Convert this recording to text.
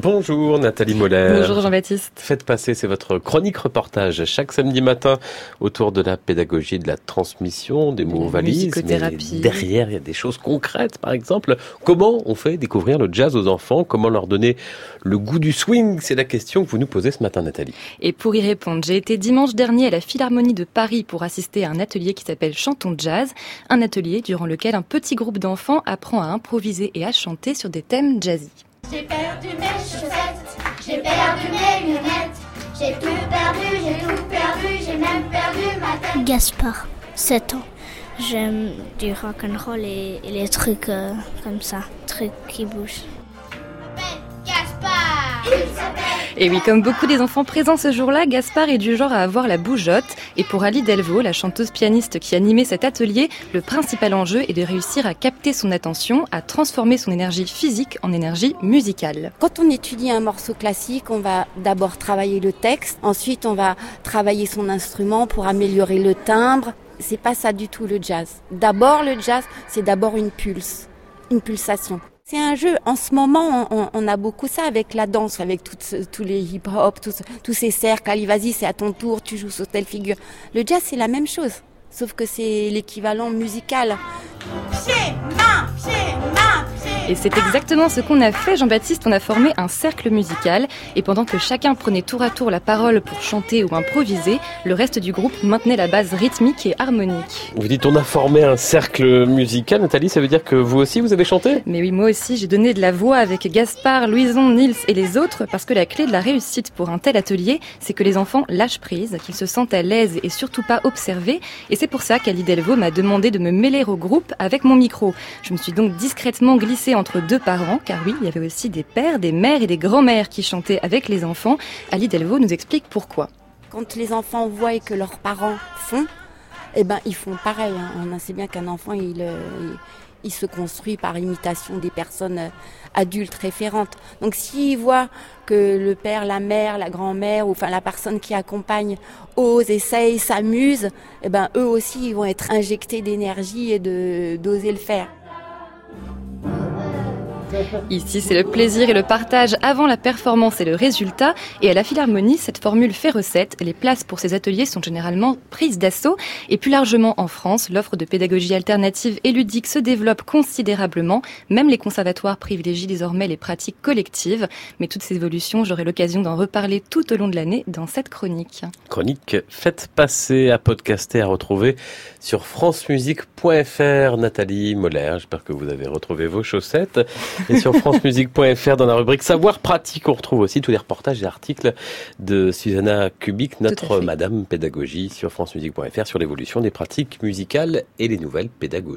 Bonjour Nathalie Moller. Bonjour Jean-Baptiste. Faites passer, c'est votre chronique reportage chaque samedi matin autour de la pédagogie, de la transmission, des mots valises. Mais derrière, il y a des choses concrètes. Par exemple, comment on fait découvrir le jazz aux enfants? Comment leur donner le goût du swing? C'est la question que vous nous posez ce matin Nathalie. Et pour y répondre, j'ai été dimanche dernier à la Philharmonie de Paris pour assister à un atelier qui s'appelle Chantons Jazz. Un atelier durant lequel un petit groupe d'enfants apprend à improviser et à chanter sur des thèmes jazzy. J'ai perdu mes chaussettes, j'ai perdu mes lunettes, j'ai tout perdu, j'ai tout perdu, j'ai même perdu ma tête. Gaspard, 7 ans. J'aime du rock'n'roll et, et les trucs euh, comme ça, trucs qui bougent. Et oui, comme beaucoup des enfants présents ce jour-là, Gaspard est du genre à avoir la bougeotte. Et pour Ali Delvaux, la chanteuse pianiste qui animait cet atelier, le principal enjeu est de réussir à capter son attention, à transformer son énergie physique en énergie musicale. Quand on étudie un morceau classique, on va d'abord travailler le texte, ensuite on va travailler son instrument pour améliorer le timbre. C'est pas ça du tout le jazz. D'abord le jazz, c'est d'abord une pulse, une pulsation. C'est un jeu. En ce moment, on, a beaucoup ça avec la danse, avec toutes, tous les hip-hop, tous, ces cercles. Allez, vas-y, c'est à ton tour, tu joues sur telle figure. Le jazz, c'est la même chose, sauf que c'est l'équivalent musical. Et c'est exactement ce qu'on a fait, Jean-Baptiste. On a formé un cercle musical. Et pendant que chacun prenait tour à tour la parole pour chanter ou improviser, le reste du groupe maintenait la base rythmique et harmonique. Vous dites on a formé un cercle musical, Nathalie, ça veut dire que vous aussi vous avez chanté? Mais oui, moi aussi, j'ai donné de la voix avec Gaspard, Louison, Nils et les autres parce que la clé de la réussite pour un tel atelier, c'est que les enfants lâchent prise, qu'ils se sentent à l'aise et surtout pas observés. Et c'est pour ça qu'Ali Delvaux m'a demandé de me mêler au groupe avec mon micro. Je me suis donc discrètement glissée entre deux parents, car oui, il y avait aussi des pères, des mères et des grands-mères qui chantaient avec les enfants. Ali Delvaux nous explique pourquoi. Quand les enfants voient que leurs parents font, eh ben ils font pareil. Hein. On sait bien qu'un enfant, il, il, se construit par imitation des personnes adultes référentes. Donc s'ils voient que le père, la mère, la grand-mère, ou enfin la personne qui accompagne ose, essaye, s'amuse, eh ben eux aussi, ils vont être injectés d'énergie et d'oser le faire. Ici, c'est le plaisir et le partage avant la performance et le résultat. Et à la Philharmonie, cette formule fait recette. Les places pour ces ateliers sont généralement prises d'assaut. Et plus largement en France, l'offre de pédagogie alternative et ludique se développe considérablement. Même les conservatoires privilégient désormais les pratiques collectives. Mais toutes ces évolutions, j'aurai l'occasion d'en reparler tout au long de l'année dans cette chronique. Chronique Faites passer à podcaster, à retrouver sur francemusique.fr. Nathalie Moller, j'espère que vous avez retrouvé vos chaussettes. Et sur francemusique.fr, dans la rubrique Savoir pratique, on retrouve aussi tous les reportages et articles de Susanna Kubik, notre Madame Pédagogie, sur francemusique.fr, sur l'évolution des pratiques musicales et les nouvelles pédagogies.